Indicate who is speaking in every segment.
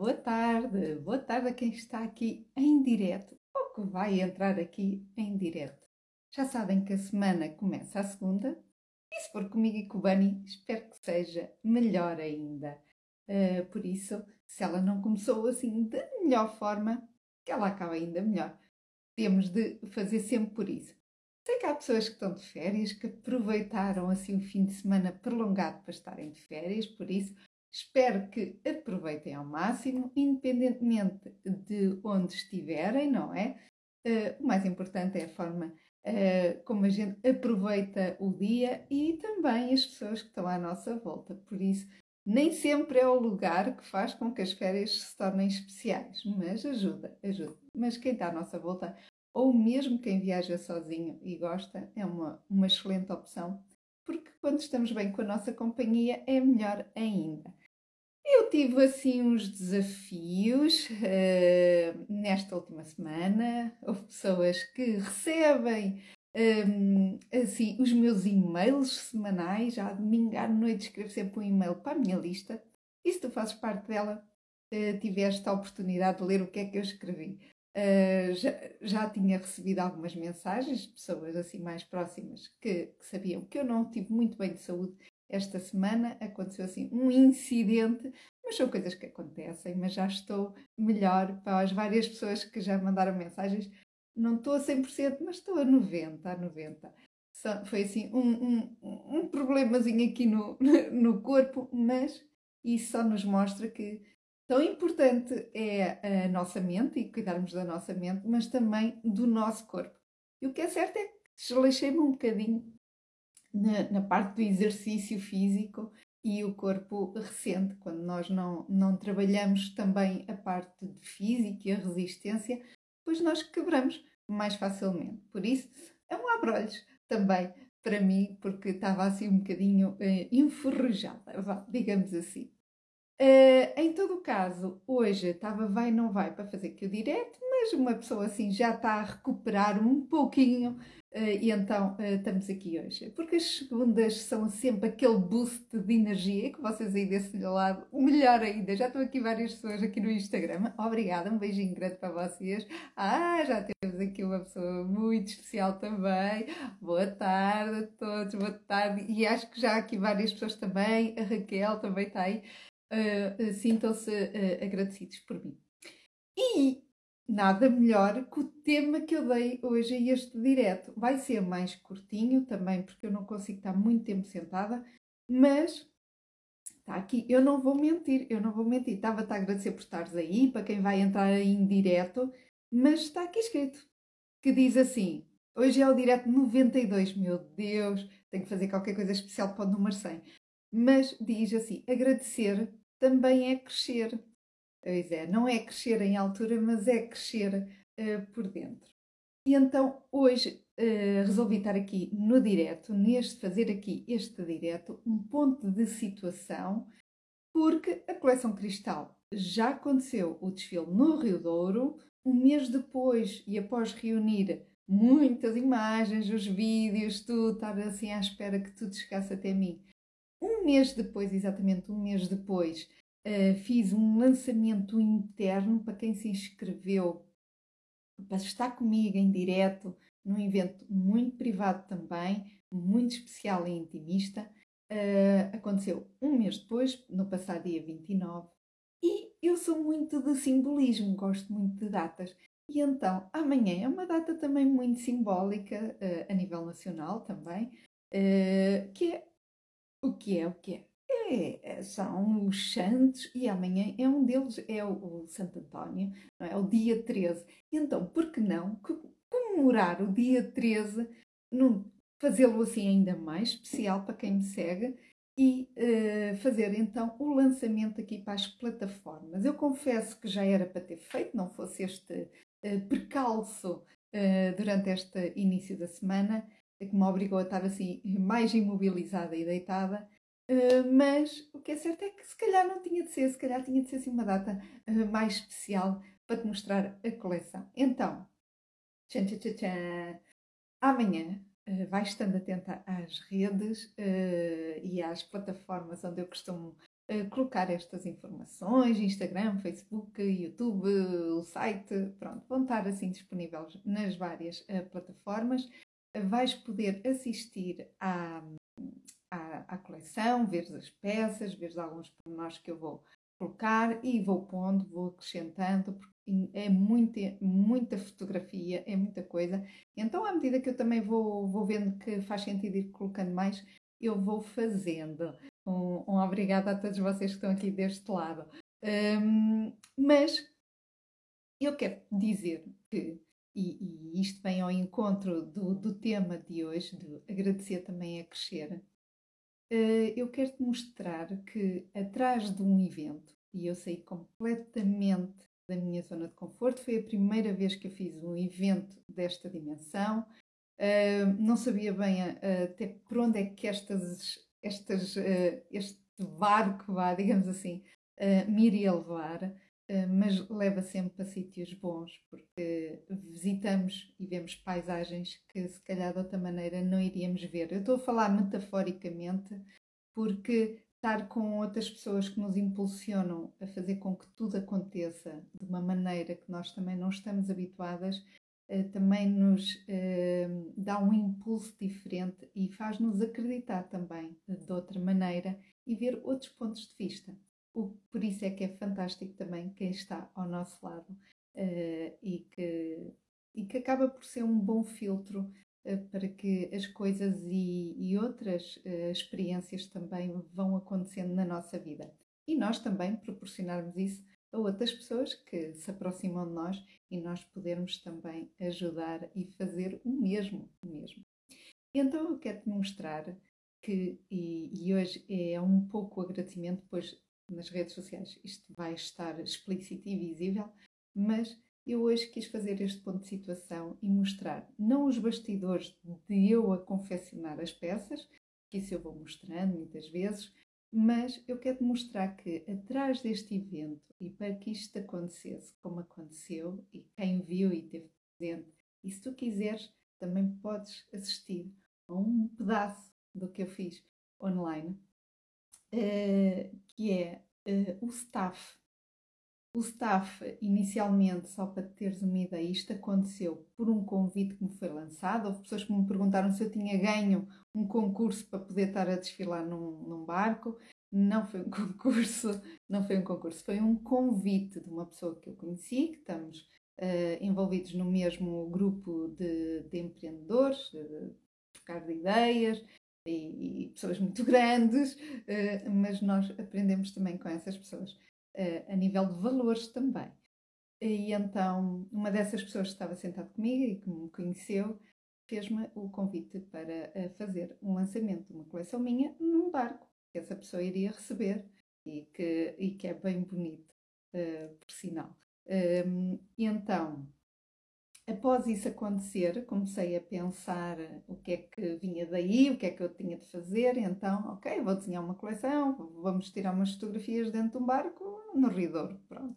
Speaker 1: boa tarde, boa tarde a quem está aqui em direto ou que vai entrar aqui em direto. Já sabem que a semana começa a segunda e se for comigo e com o Bani, espero que seja melhor ainda. Uh, por isso, se ela não começou assim da melhor forma, que ela acabe ainda melhor. Temos de fazer sempre por isso. Sei que há pessoas que estão de férias, que aproveitaram assim o fim de semana prolongado para estarem de férias, por isso Espero que aproveitem ao máximo, independentemente de onde estiverem, não é? Uh, o mais importante é a forma uh, como a gente aproveita o dia e também as pessoas que estão à nossa volta. Por isso, nem sempre é o lugar que faz com que as férias se tornem especiais, mas ajuda, ajuda. Mas quem está à nossa volta, ou mesmo quem viaja sozinho e gosta, é uma, uma excelente opção, porque quando estamos bem com a nossa companhia é melhor ainda. Eu tive assim uns desafios uh, nesta última semana. Houve pessoas que recebem um, assim os meus e-mails semanais. Já domingo à noite escrevo sempre um e-mail para a minha lista. E se tu fazes parte dela, uh, tiveste a oportunidade de ler o que é que eu escrevi. Uh, já, já, tinha recebido algumas mensagens de pessoas assim mais próximas que, que sabiam que eu não tive muito bem de saúde esta semana aconteceu assim um incidente, mas são coisas que acontecem, mas já estou melhor para as várias pessoas que já mandaram mensagens. Não estou a 100%, mas estou a 90%, a 90%. Foi assim um, um, um problemazinho aqui no, no corpo, mas isso só nos mostra que tão importante é a nossa mente e cuidarmos da nossa mente, mas também do nosso corpo. E o que é certo é que desleixei-me um bocadinho na, na parte do exercício físico e o corpo recente, quando nós não, não trabalhamos também a parte de física e a resistência, pois nós quebramos mais facilmente. Por isso, é um abrolhos também para mim, porque estava assim um bocadinho uh, enferrujada, digamos assim. Uh, em todo o caso, hoje estava vai não vai para fazer aqui o direto, mas uma pessoa assim já está a recuperar um pouquinho Uh, e então uh, estamos aqui hoje, porque as segundas são sempre aquele boost de energia que vocês aí desse lado, melhor ainda, já estão aqui várias pessoas aqui no Instagram, obrigada, um beijinho grande para vocês. Ah, já temos aqui uma pessoa muito especial também. Boa tarde a todos, boa tarde. E acho que já aqui várias pessoas também, a Raquel também está aí. Uh, Sintam-se agradecidos por mim. E nada melhor que o tema que eu dei hoje a este direto. Vai ser mais curtinho também, porque eu não consigo estar muito tempo sentada, mas está aqui. Eu não vou mentir, eu não vou mentir. Estava-te a agradecer por estares aí, para quem vai entrar em direto, mas está aqui escrito que diz assim: hoje é o direto 92, meu Deus, tenho que fazer qualquer coisa especial para o número 100. Mas diz assim: agradecer também é crescer. Pois é, não é crescer em altura, mas é crescer uh, por dentro. E então hoje uh, resolvi estar aqui no direto, neste fazer aqui este direto, um ponto de situação, porque a coleção Cristal já aconteceu o desfile no Rio Douro, um mês depois e após reunir muitas imagens, os vídeos, tudo, estar assim à espera que tudo chegasse até mim. Um mês depois, exatamente um mês depois, Uh, fiz um lançamento interno para quem se inscreveu para estar comigo em direto num evento muito privado também, muito especial e intimista. Uh, aconteceu um mês depois, no passado dia 29, e eu sou muito de simbolismo, gosto muito de datas. E então, amanhã é uma data também muito simbólica, uh, a nível nacional também, que é o que é o que é é, são os santos e amanhã é um deles, é o, o Santo António, é? o dia 13. Então, por que não comemorar o dia 13, fazê-lo assim ainda mais especial para quem me segue e uh, fazer então o lançamento aqui para as plataformas. Eu confesso que já era para ter feito, não fosse este uh, percalço uh, durante este início da semana, que me obrigou a estar assim mais imobilizada e deitada, Uh, mas o que é certo é que se calhar não tinha de ser, se calhar tinha de ser assim uma data uh, mais especial para te mostrar a coleção. Então, tchan, tchan, tchan, tchan. amanhã uh, vais estando atenta às redes e às plataformas onde eu costumo colocar estas informações, Instagram, Facebook, YouTube, o site, pronto, vão estar assim disponíveis nas várias plataformas. Vais poder assistir à, à, à, coleção, ver as peças, ver alguns pormenores que eu vou colocar e vou pondo, vou acrescentando, porque é muita, muita fotografia, é muita coisa. Então, à medida que eu também vou, vou vendo que faz sentido ir colocando mais, eu vou fazendo. Um, um obrigada a todos vocês que estão aqui deste lado. Um, mas eu quero dizer que, e, e, isto vem ao encontro do, do tema de hoje, de agradecer também a crescer, uh, eu quero te mostrar que atrás de um evento, e eu saí completamente da minha zona de conforto, foi a primeira vez que eu fiz um evento desta dimensão. Uh, não sabia bem uh, até por onde é que estas, estas, este barco, vá, digamos assim, me iria levar, mas leva sempre para sítios bons, porque visitamos e vemos paisagens que se calhar de outra maneira não iríamos ver. Eu estou a falar metaforicamente, porque estar com outras pessoas que nos impulsionam a fazer com que tudo aconteça de uma maneira que nós também não estamos habituadas, eh, também nos eh, dá um impulso diferente e faz-nos acreditar também de outra maneira e ver outros pontos de vista. O, por isso é que é fantástico também quem está ao nosso lado uh, e, que, e que acaba por ser um bom filtro uh, para que as coisas e, e outras uh, experiências também vão acontecendo na nossa vida. E nós também proporcionarmos isso a outras pessoas que se aproximam de nós e nós podermos também ajudar e fazer o mesmo, o mesmo. Então eu quero te mostrar que, e, e hoje é um pouco agradecimento, pois nas redes sociais. Isto vai estar explícito e visível, mas eu hoje quis fazer este ponto de situação e mostrar não os bastidores de eu a confeccionar as peças, que isso eu vou mostrando muitas vezes, mas eu quero mostrar que atrás deste evento e para que isto acontecesse como aconteceu e quem viu e teve presente, e se tu quiseres também podes assistir a um pedaço do que eu fiz online, que é uh, o staff. O staff, inicialmente, só para teres uma ideia, isto aconteceu por um convite que me foi lançado. Houve pessoas que me perguntaram se eu tinha ganho um concurso para poder estar a desfilar num, num barco. Não foi um concurso, não foi um concurso, foi um convite de uma pessoa que eu conheci, que estamos uh, envolvidos no mesmo grupo de, de empreendedores, de trocar de ideias, e, e, pessoas muito grandes, uh, mas nós aprendemos também com essas pessoas, uh, a nível de valores também. E então, uma dessas pessoas que estava sentada comigo e que me conheceu, fez-me o convite para uh, fazer um lançamento de uma coleção minha num barco que essa pessoa iria receber e que, e que é bem bonito, por sinal. Um, e então, Após isso acontecer, comecei a pensar o que é que vinha daí, o que é que eu tinha de fazer. Então, ok, vou desenhar uma coleção, vamos tirar umas fotografias dentro de um barco no Ridor. Pronto.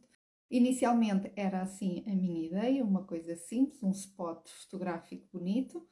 Speaker 1: Inicialmente era assim a minha ideia, uma coisa simples, um spot fotográfico bonito.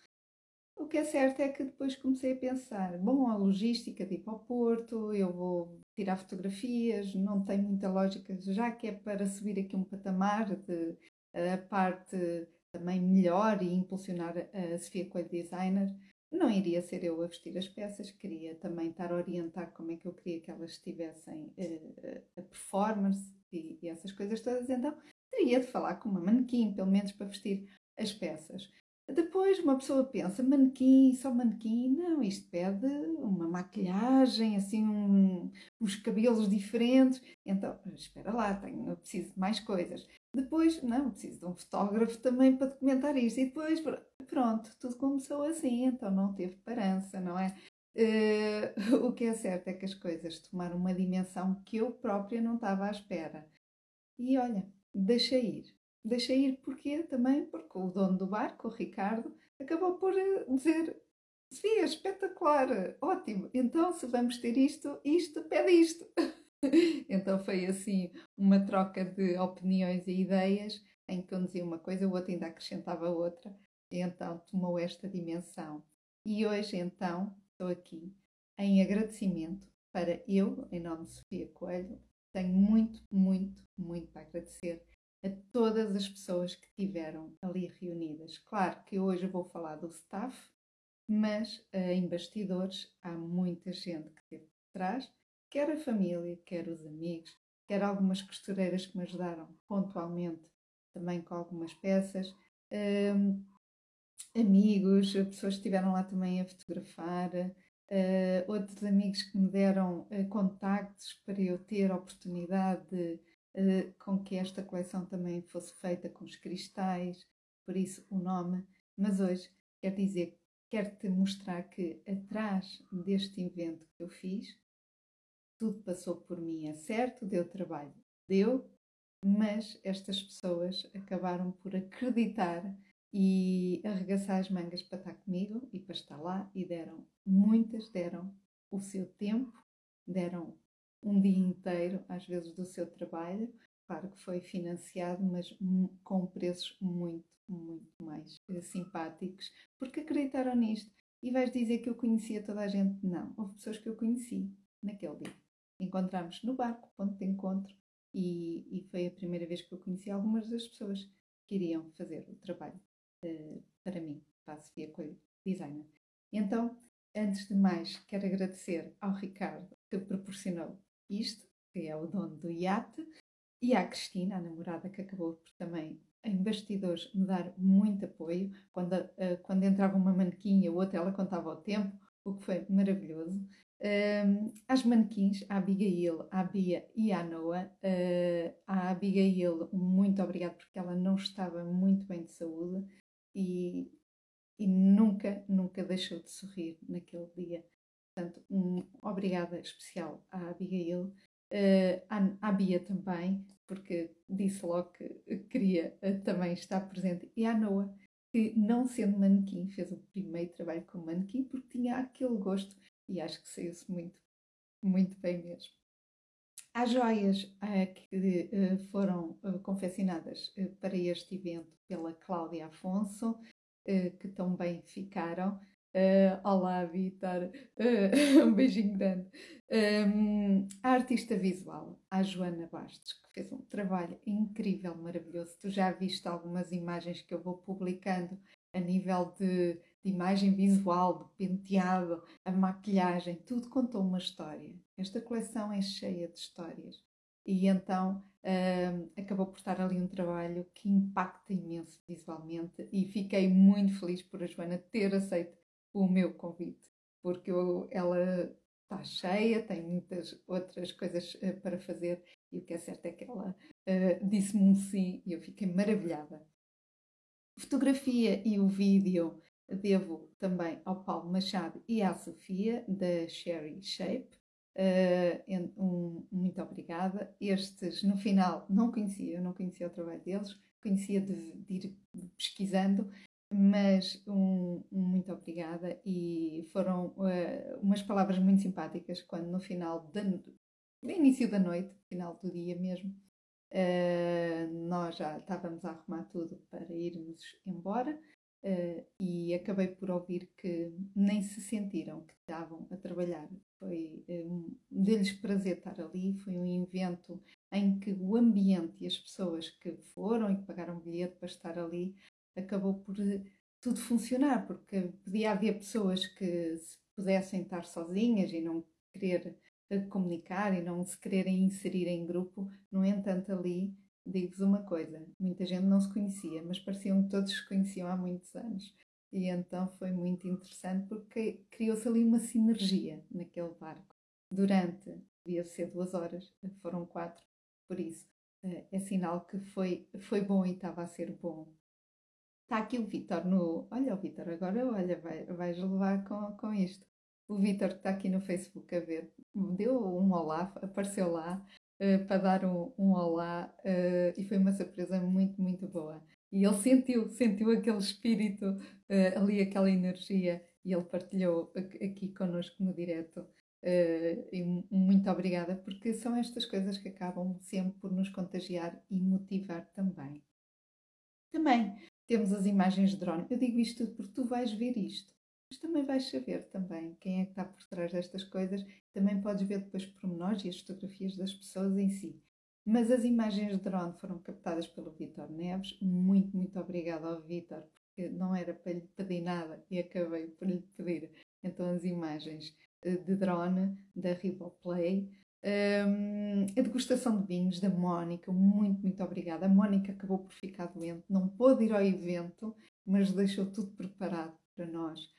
Speaker 1: O que é certo é que depois comecei a pensar: bom, a logística de ir para o Porto, eu vou tirar fotografias, não tem muita lógica, já que é para subir aqui um patamar de a parte também melhor e impulsionar a Sofia Coelho Designer, não iria ser eu a vestir as peças, queria também estar a orientar como é que eu queria que elas tivessem uh, a performance e, e, essas coisas todas, então teria de falar com uma manequim, pelo menos para vestir as peças. Depois uma pessoa pensa, manequim, só manequim, não, isto pede uma maquilhagem, assim, um, uns cabelos diferentes. Então, espera lá, tenho, preciso de mais coisas. Depois, não, preciso de um fotógrafo também para documentar isto. E depois, pronto, tudo começou assim, então não teve parança, não é? Uh, o que é certo é que as coisas tomaram uma dimensão que eu própria não estava à espera. E olha, deixei ir. Deixei ir porquê? Também porque o dono do barco, o Ricardo, acabou por eh, dizer Sofia, espetacular, ótimo. Então, se vamos ter isto, isto, pede isto. então foi assim uma troca de opiniões e ideias em que um dizia uma coisa, o outro ainda acrescentava outra. Então tomou esta dimensão. E hoje, então, estou aqui em agradecimento para eu, em nome de Sofia Coelho, tenho muito, muito, muito a agradecer a todas as pessoas que tiveram ali reunidas. Claro que hoje vou falar do staff, mas uh, em bastidores há muita gente que teve por trás, quer a família, quer os amigos, quer algumas costureiras que me ajudaram pontualmente também com algumas peças, um, amigos, pessoas que estiveram lá também a fotografar, uh, outros amigos que me deram uh, contactos para eu ter a oportunidade de, uh, com que esta coleção também fosse feita com os cristais, por isso o nome. Mas hoje quero dizer, quero-te mostrar que atrás deste evento que eu fiz, tudo passou por mim, é certo, deu trabalho, deu, mas estas pessoas acabaram por acreditar e arregaçar as mangas para estar comigo e para estar lá e deram, muitas deram o seu tempo, deram um dia inteiro, às vezes, do seu trabalho. Claro que foi financiado, mas com preços muito, muito mais eh, simpáticos, porque acreditaram nisto. E vais dizer que eu conhecia toda a gente? Não, houve pessoas que eu conheci naquele dia. Encontramos no barco, ponto de encontro, e, e foi a primeira vez que eu conheci algumas das pessoas que iriam fazer o trabalho uh, para mim, para a Sofia Coelho Designer. Então, antes de mais, quero agradecer ao Ricardo que proporcionou isto, que é o dono do iate, e à Cristina, a namorada, que acabou por também em bastidores me dar muito apoio. Quando, uh, quando entrava uma manequim e a outra, ela contava o tempo, o que foi maravilhoso. Às manequins, à Abigail, à Bia e à Noah. Uh, à Abigail, muito obrigada porque ela não estava muito bem de saúde e, e nunca, nunca deixou de sorrir naquele dia. Portanto, um obrigada especial à Abigail, uh, à, Bia também, porque disse logo que queria uh, também estar presente, e à Noah, que não sendo manequim, fez o primeiro trabalho como manequim porque tinha aquele gosto e acho que saiu-se muito, muito bem mesmo. Há joias uh, que uh, foram uh, confeccionadas para este evento pela Cláudia Afonso, que também ficaram. olá, Vitor, um beijinho grande. Um, a artista visual, a Joana Bastos, que fez um trabalho incrível, maravilhoso. Tu já viste algumas imagens que eu vou publicando a nível de de imagem visual, do penteado, a maquilhagem, tudo contou uma história. Esta coleção é cheia de histórias. E então uh, acabou por estar ali um trabalho que impacta imenso visualmente e fiquei muito feliz por a Joana ter aceito o meu convite, porque eu, ela está cheia, tem muitas outras coisas uh, para fazer e o que é certo é que ela uh, disse-me um sim e eu fiquei maravilhada. Fotografia e o vídeo devo também ao Paulo Machado e à Sofia, da Sherry Shape. Uh, um, muito obrigada. Estes, no final, não conhecia, eu não conhecia o trabalho deles, conhecia de, de ir pesquisando, mas um, um, muito obrigada e foram uh, umas palavras muito simpáticas quando no final, da, no início da noite, final do dia mesmo, uh, nós já estávamos a arrumar tudo para irmos embora Uh, e acabei por ouvir que nem se sentiram que estavam a trabalhar. Foi um, lhes prazer estar ali, foi um evento em que o ambiente e as pessoas que foram e que pagaram bilhete para estar ali acabou por tudo funcionar, porque podia haver pessoas que se pudessem estar sozinhas e não querer eh, comunicar e não se quererem inserir em grupo, no entanto ali digo-vos uma coisa: muita gente não se conhecia, mas pareciam que todos se conheciam há muitos anos. E então foi muito interessante porque criou-se ali uma sinergia naquele barco. Durante, devia ser duas horas, foram quatro, por isso eh, é sinal que foi, foi bom e estava a ser bom. Está aqui o Vitor no. Olha, o Vitor, agora olha, vai, vais levar com, com isto. O Vitor que está aqui no Facebook a ver, deu um olá, apareceu lá, uh, para dar um, um olá uh, e foi uma surpresa muito, muito boa. E ele sentiu, sentiu aquele espírito uh, ali, aquela energia e ele partilhou aqui connosco no direto. e muito obrigada, porque são estas coisas que acabam sempre por nos contagiar e motivar também. Também temos as imagens de drone. Eu digo isto tudo porque tu vais ver isto. Mas também vais saber também quem é que está por trás destas coisas. Também podes ver depois pormenores e as fotografias das pessoas em si. Mas as imagens de drone foram captadas pelo Vitor Neves. Muito, muito obrigada ao Vitor, porque não era para lhe pedir nada e acabei por lhe pedir então as imagens eh, de drone da Riboplay. Um, a degustação de vinhos da Mónica, muito, muito obrigada. A Mónica acabou por ficar doente, não pôde ir ao evento, mas deixou tudo preparado para nós,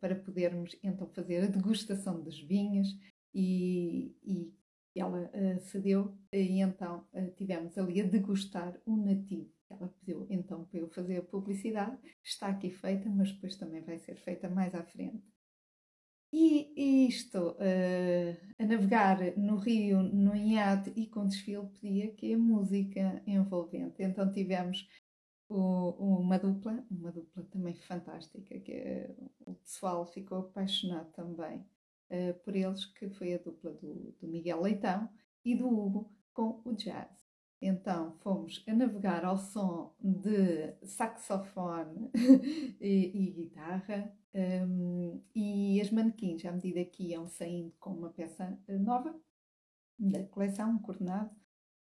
Speaker 1: para podermos então fazer a degustação dos vinhos e, e ela uh, cedeu e então uh, tivemos ali a degustar um nativo. Ela pediu então para eu fazer a publicidade, está aqui feita, mas depois também vai ser feita mais à frente. E, isto, uh, a navegar no rio, no iate e com desfile, pedia que a música envolvente. Então tivemos o, uma dupla, uma dupla também fantástica, que uh, o pessoal ficou apaixonado também uh, por eles, que foi a dupla do, do Miguel Leitão e do Hugo com o jazz. Então fomos a navegar ao som de saxofone e, e guitarra, um, e as manequins, à medida que iam saindo com uma peça eh, nova da coleção, um coordenado,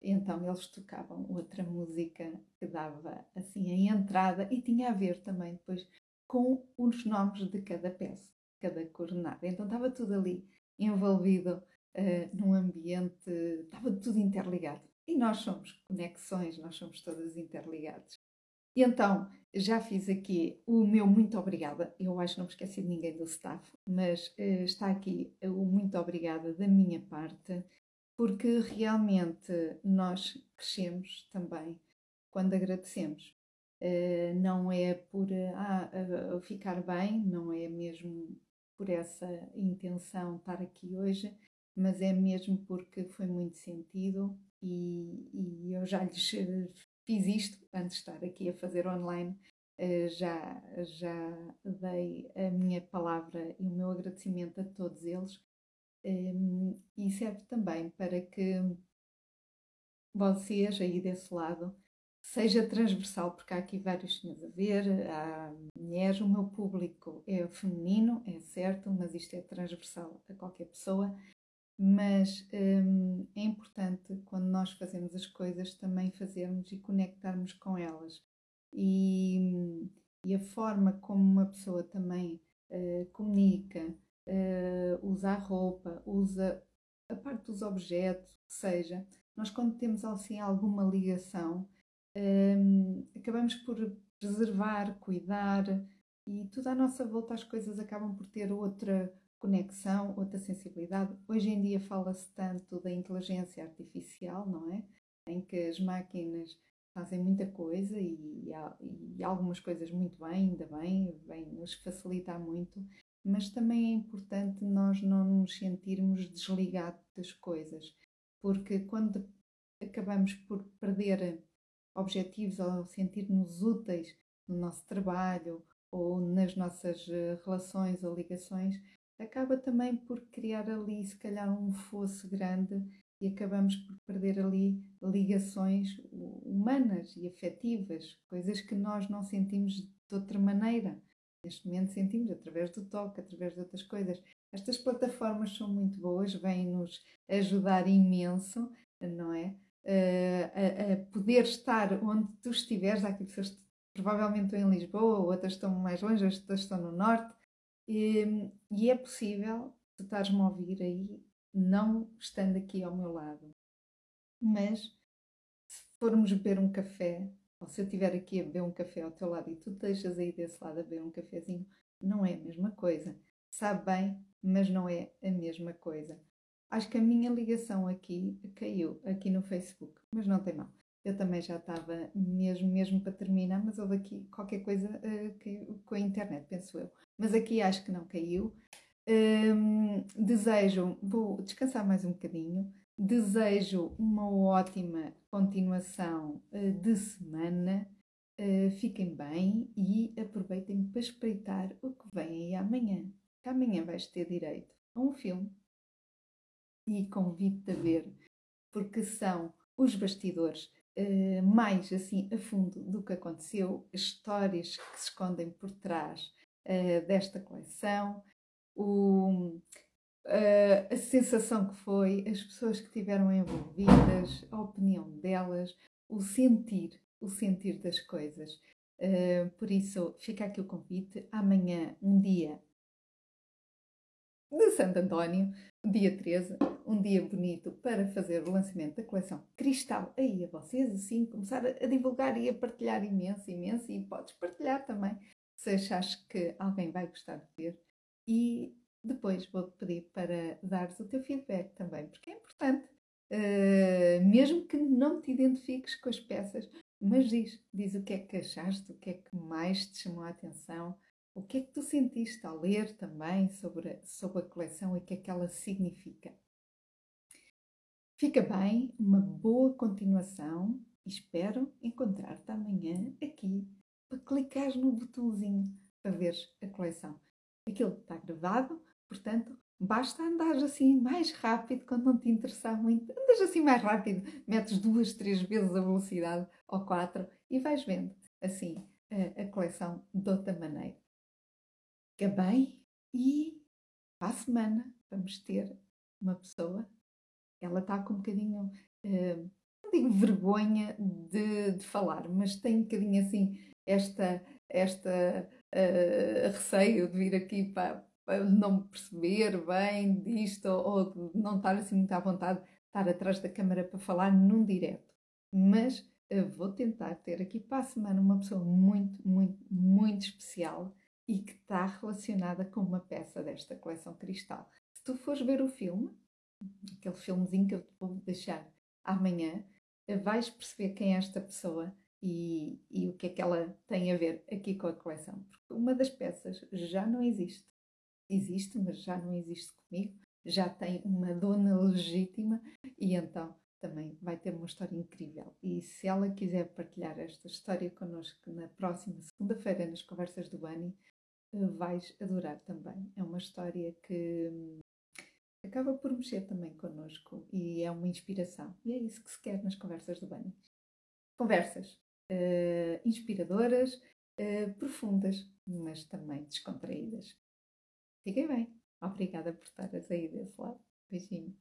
Speaker 1: então eles tocavam outra música que dava assim a entrada e tinha a ver também depois com os nomes de cada peça, cada coordenada. Então estava tudo ali envolvido uh, num ambiente, estava tudo interligado. E nós somos conexões, nós somos todas interligados. E então, já fiz aqui o meu muito obrigada. Eu acho que não me esqueci de ninguém do staff, mas uh, está aqui o muito obrigada da minha parte, porque realmente nós crescemos também quando agradecemos. Uh, não é por ah, ficar bem, não é mesmo por essa intenção estar aqui hoje, mas é mesmo porque foi muito sentido e, e eu já lhes fiz isto antes de estar aqui a fazer online. Eh, já, já dei a minha palavra e o meu agradecimento a todos eles ehm, e serve também para que vocês aí desse lado seja transversal, porque há aqui vários senhores a ver, há mulheres, o meu público é feminino, é certo, mas isto é transversal a qualquer pessoa mas hum, é importante quando nós fazemos as coisas também fazermos e conectarmos com elas. E, e a forma como uma pessoa também uh, comunica, uh, usa a roupa, usa a parte dos objetos, que seja, nós quando temos assim alguma ligação, um, acabamos por preservar, cuidar e tudo à nossa volta as coisas acabam por ter outra conexão, outra sensibilidade. Hoje em dia fala-se tanto da inteligência artificial, não é? Em que as máquinas fazem muita coisa e, e algumas coisas muito bem, ainda bem, vem nos facilitar muito, mas também é importante nós não nos sentirmos desligados das coisas, porque quando acabamos por perder objetivos ou sentir-nos úteis no nosso trabalho ou nas nossas eh, relações ou ligações, acaba também por criar ali, se calhar, um fosso grande e acabamos por perder ali ligações humanas e afetivas, coisas que nós não sentimos de outra maneira. Neste momento sentimos através do toque, através de outras coisas. Estas plataformas são muito boas, vêm-nos ajudar imenso, não é? Uh, a, a, poder estar onde tu estiveres, há aqui pessoas que provavelmente estão em Lisboa, outras estão mais longe, outras estão no norte, e, e é possível tu estás-me a ouvir aí, não estando aqui ao meu lado. Mas se formos beber um café, se eu estiver aqui a beber um café ao teu lado e tu deixas aí desse lado a beber um cafezinho, não é a mesma coisa. Sabe bem, mas não é a mesma coisa. Acho que a minha ligação aqui caiu, aqui no Facebook, mas não tem mal. Eu também já estava mesmo, mesmo para terminar, mas houve aqui qualquer coisa uh, com a internet, penso eu. Mas aqui acho que não caiu. Um, desejo, vou descansar mais um bocadinho. Desejo uma ótima continuação uh, de semana. Uh, fiquem bem e aproveitem para espreitar o que vem aí amanhã. Que amanhã vais ter direito a um filme e convido-te a ver, porque são os bastidores uh, mais assim a fundo do que aconteceu, as histórias que se escondem por trás desta coleção, o, uh, a sensação que foi, as pessoas que estiveram envolvidas, a opinião delas, o sentir, o sentir das coisas. Uh, por isso, fica aqui o convite. Amanhã, um dia de Santo António, dia 13, um dia bonito para fazer o lançamento da coleção Cristal aí a vocês, assim, começar a divulgar e a partilhar imenso, imenso, e podes partilhar também se achares que alguém vai gostar de ver. E depois vou-te pedir para dares o teu feedback também, porque é importante. Uh, mesmo que não te identifiques com as peças, mas diz, diz o que é que achaste, o que é que mais te chamou a atenção, o que é que tu sentiste ao ler também sobre, a, sobre a coleção e o que é que ela significa. Fica bem, uma boa continuação e espero encontrar-te amanhã aqui para clicares no botãozinho para veres a coleção. Aquilo está gravado, portanto, basta andar assim mais rápido quando não te interessar muito. Andas assim mais rápido, metes duas, três vezes a velocidade ou quatro e vais vendo assim a, a coleção de outra maneira fica bem e para a semana vamos ter uma pessoa, ela está com um bocadinho, uh, não digo vergonha de, de, falar, mas tem um bocadinho assim esta, esta uh, receio de vir aqui para não perceber bem disto ou, não estar assim muito à vontade de estar atrás da câmara para falar num direto. Mas uh, vou tentar ter aqui para a semana uma pessoa muito, muito, muito especial e que está relacionada com uma peça desta coleção Cristal. Se tu fores ver o filme, aquele filmezinho que eu te vou deixar amanhã, vais perceber quem é esta pessoa e, e o que é que ela tem a ver aqui com a coleção. Porque uma das peças já não existe. Existe, mas já não existe comigo. Já tem uma dona legítima e então também vai ter uma história incrível. E se ela quiser partilhar esta história connosco na próxima segunda-feira nas Conversas do Bani, vais adorar também. É uma história que hum, acaba por mexer também connosco e é uma inspiração. E é isso que se quer nas conversas do Bunny. Conversas uh, inspiradoras, uh, profundas, mas também descontraídas. Fiquem bem. Obrigada por estares aí desse lado. Beijinho.